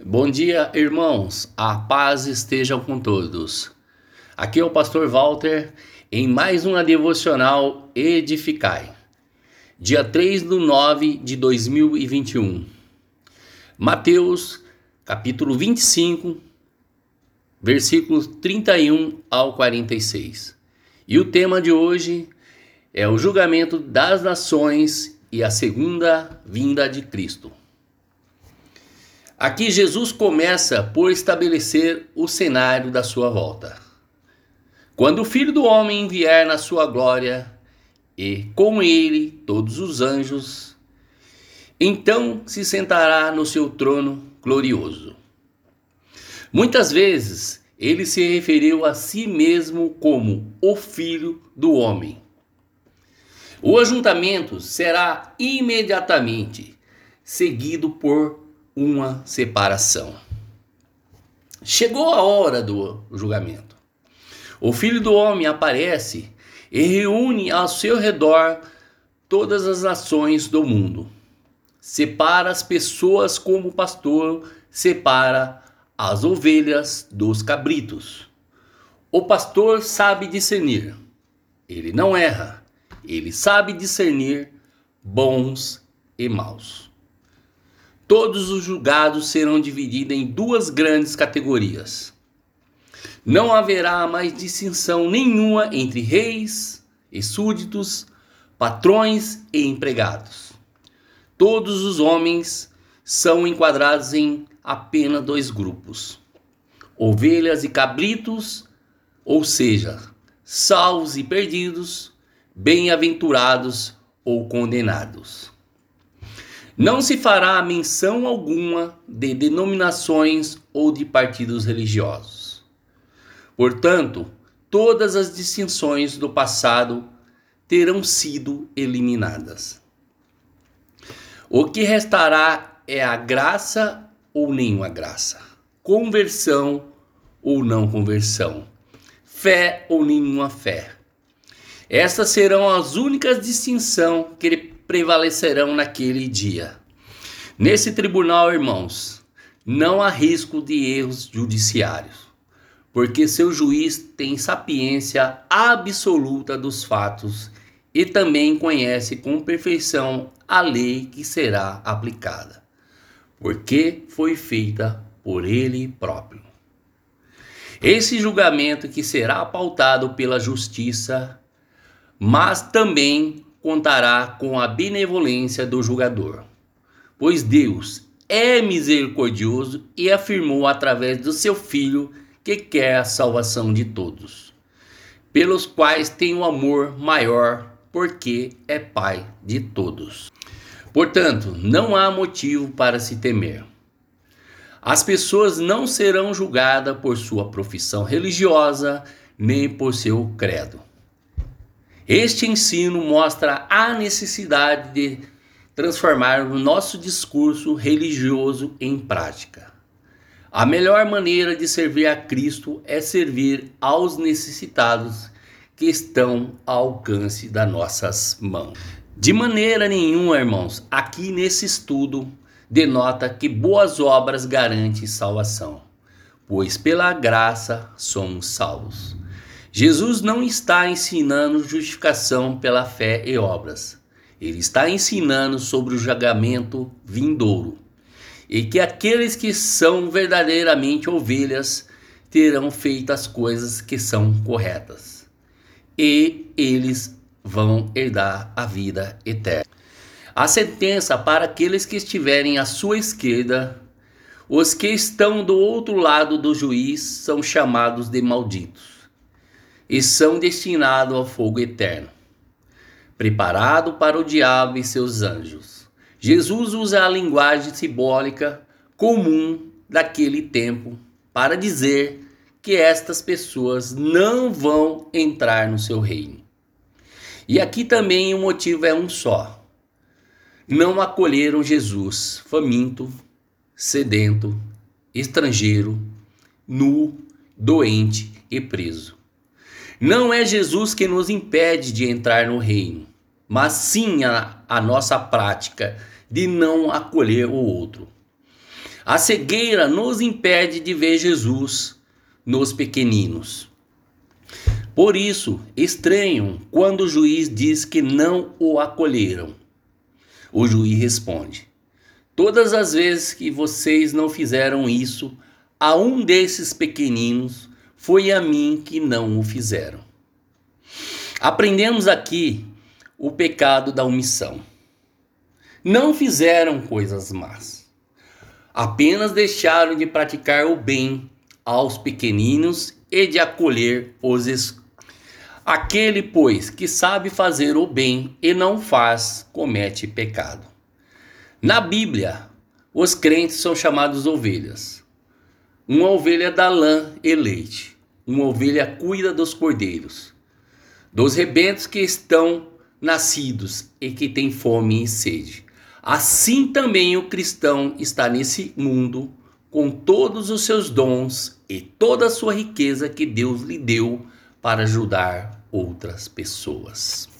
Bom dia, irmãos. A paz esteja com todos. Aqui é o pastor Walter em mais uma devocional Edificai. Dia 3 do 9 de 2021. Mateus, capítulo 25, versículos 31 ao 46. E o tema de hoje é o julgamento das nações e a segunda vinda de Cristo. Aqui Jesus começa por estabelecer o cenário da sua volta. Quando o Filho do Homem vier na sua glória e com ele todos os anjos, então se sentará no seu trono glorioso. Muitas vezes ele se referiu a si mesmo como o Filho do Homem. O ajuntamento será imediatamente seguido por uma separação. Chegou a hora do julgamento. O filho do homem aparece e reúne ao seu redor todas as nações do mundo. Separa as pessoas como o pastor separa as ovelhas dos cabritos. O pastor sabe discernir. Ele não erra. Ele sabe discernir bons e maus. Todos os julgados serão divididos em duas grandes categorias. Não haverá mais distinção nenhuma entre reis e súditos, patrões e empregados. Todos os homens são enquadrados em apenas dois grupos: ovelhas e cabritos, ou seja, salvos e perdidos, bem-aventurados ou condenados. Não se fará menção alguma de denominações ou de partidos religiosos. Portanto, todas as distinções do passado terão sido eliminadas. O que restará é a graça ou nenhuma graça, conversão ou não conversão, fé ou nenhuma fé. Essas serão as únicas distinções que prevalecerão naquele dia. Nesse tribunal, irmãos, não há risco de erros judiciários, porque seu juiz tem sapiência absoluta dos fatos e também conhece com perfeição a lei que será aplicada, porque foi feita por ele próprio. Esse julgamento que será pautado pela justiça, mas também contará com a benevolência do julgador. Pois Deus é misericordioso e afirmou através do seu Filho que quer a salvação de todos, pelos quais tem um amor maior, porque é Pai de todos. Portanto, não há motivo para se temer. As pessoas não serão julgadas por sua profissão religiosa nem por seu credo. Este ensino mostra a necessidade de transformar o nosso discurso religioso em prática. A melhor maneira de servir a Cristo é servir aos necessitados que estão ao alcance das nossas mãos. De maneira nenhuma, irmãos, aqui nesse estudo denota que boas obras garantem salvação, pois pela graça somos salvos. Jesus não está ensinando justificação pela fé e obras. Ele está ensinando sobre o julgamento vindouro. E que aqueles que são verdadeiramente ovelhas terão feito as coisas que são corretas. E eles vão herdar a vida eterna. A sentença para aqueles que estiverem à sua esquerda, os que estão do outro lado do juiz são chamados de malditos e são destinados ao fogo eterno, preparado para o diabo e seus anjos. Jesus usa a linguagem simbólica comum daquele tempo para dizer que estas pessoas não vão entrar no seu reino. E aqui também o motivo é um só. Não acolheram Jesus faminto, sedento, estrangeiro, nu, doente e preso. Não é Jesus que nos impede de entrar no reino, mas sim a, a nossa prática de não acolher o outro. A cegueira nos impede de ver Jesus nos pequeninos. Por isso, estranham quando o juiz diz que não o acolheram. O juiz responde: Todas as vezes que vocês não fizeram isso a um desses pequeninos, foi a mim que não o fizeram. Aprendemos aqui o pecado da omissão. Não fizeram coisas más, apenas deixaram de praticar o bem aos pequeninos e de acolher os Aquele, pois, que sabe fazer o bem e não faz, comete pecado. Na Bíblia, os crentes são chamados ovelhas. Uma ovelha dá lã e leite. Uma ovelha cuida dos cordeiros, dos rebentos que estão nascidos e que têm fome e sede. Assim também o cristão está nesse mundo com todos os seus dons e toda a sua riqueza que Deus lhe deu para ajudar outras pessoas.